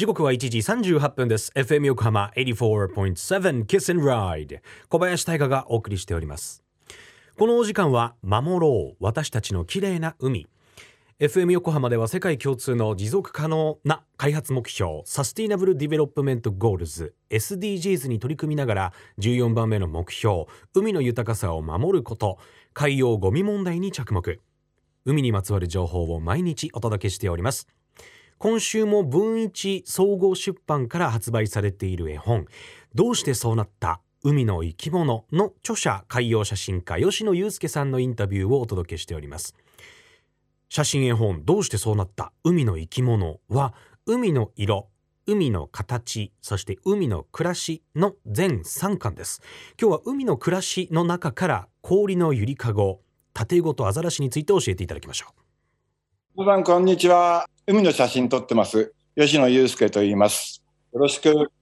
時刻は1時38分です。FM 横浜84.7 Kiss and Ride 小林大賀がお送りしております。このお時間は守ろう私たちの綺麗な海。FM 横浜では世界共通の持続可能な開発目標 Sustainable Development Goals SDGs に取り組みながら14番目の目標海の豊かさを守ること海洋ゴミ問題に着目。海にまつわる情報を毎日お届けしております。今週も文一総合出版から発売されている絵本。どうしてそうなった海の生き物の著者海洋写真家吉野祐介さんのインタビューをお届けしております。写真絵本どうしてそうなった海の生き物は海の色海の形そして海の暮らしの全3巻です。今日は海の暮らしの中から氷のゆりかご縦ごとアザラシについて教えていただきましょう。皆さんこんにちは。海の写真撮ってます。吉野祐介と言います。よろしく。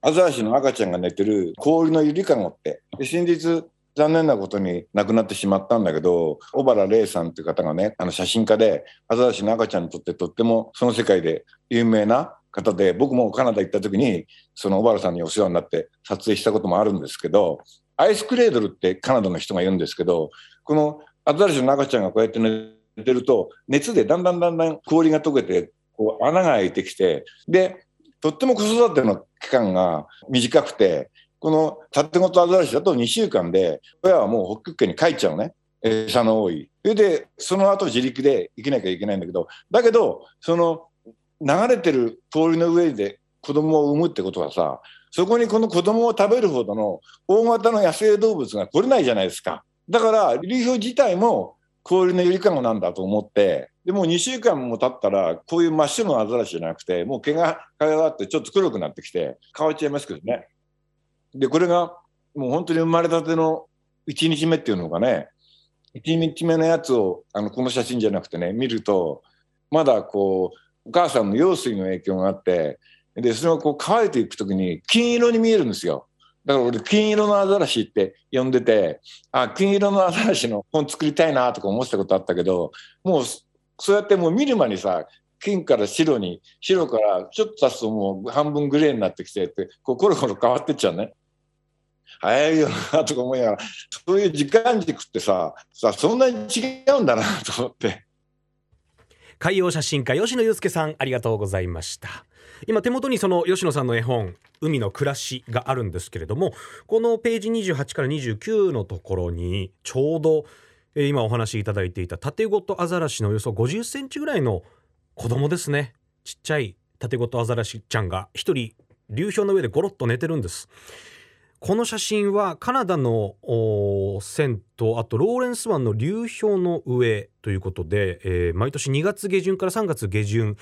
アザラシの赤ちゃんが寝てる氷のゆりかごって、で先日残念なことに亡くなってしまったんだけど、小原玲さんっていう方がね、あの写真家で、アザラシの赤ちゃんにとってとってもその世界で有名な方で、僕もカナダ行った時に、その小原さんにお世話になって撮影したこともあるんですけど、アイスクレードルってカナダの人が言うんですけど、このアザラシの赤ちゃんがこうやってね、てると熱でだんだんだんだん氷が溶けてこう穴が開いてきてでとっても子育ての期間が短くてこの縦ごとアザラシだと2週間で親はもう北極圏に帰っちゃうね餌の多い。それでその後自力で生きなきゃいけないんだけどだけどその流れてる氷の上で子供を産むってことはさそこにこの子供を食べるほどの大型の野生動物が来れないじゃないですか。だから流氷自体も氷のゆりかごなんだと思って、でもう2週間も経ったら、こういう真っ白なアザラシじゃなくて、もう毛がかがってちょっと黒くなってきて、変わっちゃいますけどね。で、これがもう本当に生まれたての1日目っていうのがね、1日目のやつをあのこの写真じゃなくてね、見ると、まだこう、お母さんの羊水の影響があって、で、それがこう乾いていくときに金色に見えるんですよ。だから俺金色のアザラシって呼んでてあ金色のアザラシの本作りたいなとか思ってたことあったけどもうそうやってもう見る間にさ金から白に白からちょっと経つともう半分グレーになってきてってこうコロコロ変わってっちゃうね。早いよなとか思いながらそういう時間軸ってささそんなに違うんだなと思って。海洋写真家吉野祐介さんありがとうございました。今手元にその吉野さんの絵本「海の暮らし」があるんですけれどもこのページ28から29のところにちょうど今お話しいただいていた縦ごとアザラシのおよそ50センチぐらいの子供ですねちっちゃい縦ごとアザラシちゃんが一人流氷の上でゴロッと寝てるんですこの写真はカナダの線とあとローレンス湾の流氷の上ということで、えー、毎年2月下旬から3月下旬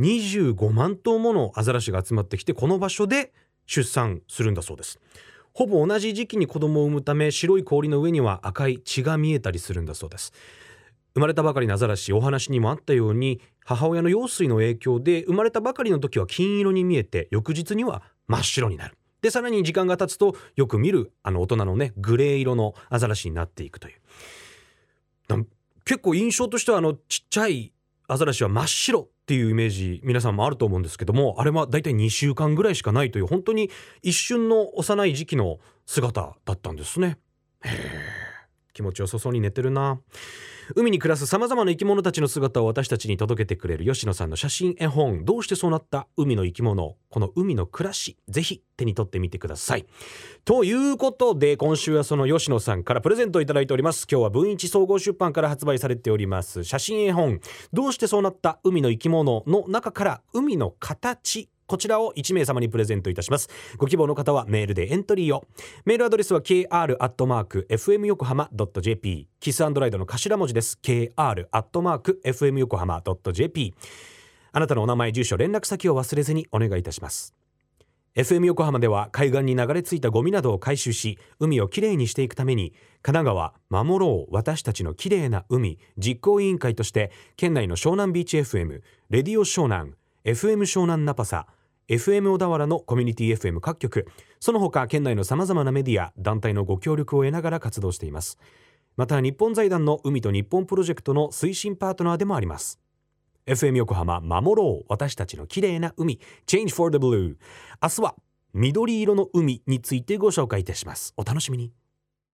25万頭ものアザラシが集まってきてこの場所で出産するんだそうです。ほぼ同じ時期に子供を産むため白い氷の上には赤い血が見えたりするんだそうです。生まれたばかりのアザラシお話にもあったように母親の羊水の影響で生まれたばかりの時は金色に見えて翌日には真っ白になる。でさらに時間が経つとよく見るあの大人のねグレー色のアザラシになっていくという結構印象としてはあのちっちゃいアザラシは真っ白っていうイメージ皆さんもあると思うんですけどもあれはだいたい2週間ぐらいしかないという本当に一瞬の幼い時期の姿だったんですね。へ気持ちよさそうに寝てるな。海に暮らす様々な生き物たちの姿を私たちに届けてくれる吉野さんの写真絵本。どうしてそうなった海の生き物？この海の暮らしぜひ手に取ってみてください。ということで今週はその吉野さんからプレゼントをいただいております。今日は文一総合出版から発売されております写真絵本。どうしてそうなった海の生き物の中から海の形こちらを1名様にプレゼントいたします。ご希望の方はメールでエントリーを。メールアドレスは kr.fm 横浜 .jp キスアンドライドの頭文字です。kr.fm 横浜 .jp あなたのお名前住所連絡先を忘れずにお願いいたします。FM 横浜では海岸に流れ着いたゴミなどを回収し海をきれいにしていくために神奈川守ろう私たちのきれいな海実行委員会として県内の湘南ビーチ FM レディオ湘南 FM 湘南ナパサ FM 小田原のコミュニティ FM 各局。その他県内のさまざまなメディア団体のご協力を得ながら活動しています。また日本財団の海と日本プロジェクトの推進パートナーでもあります。FM 横浜守ろう私たちの綺麗な海。Change for the Blue 明日は緑色の海についてご紹介いたします。お楽しみに。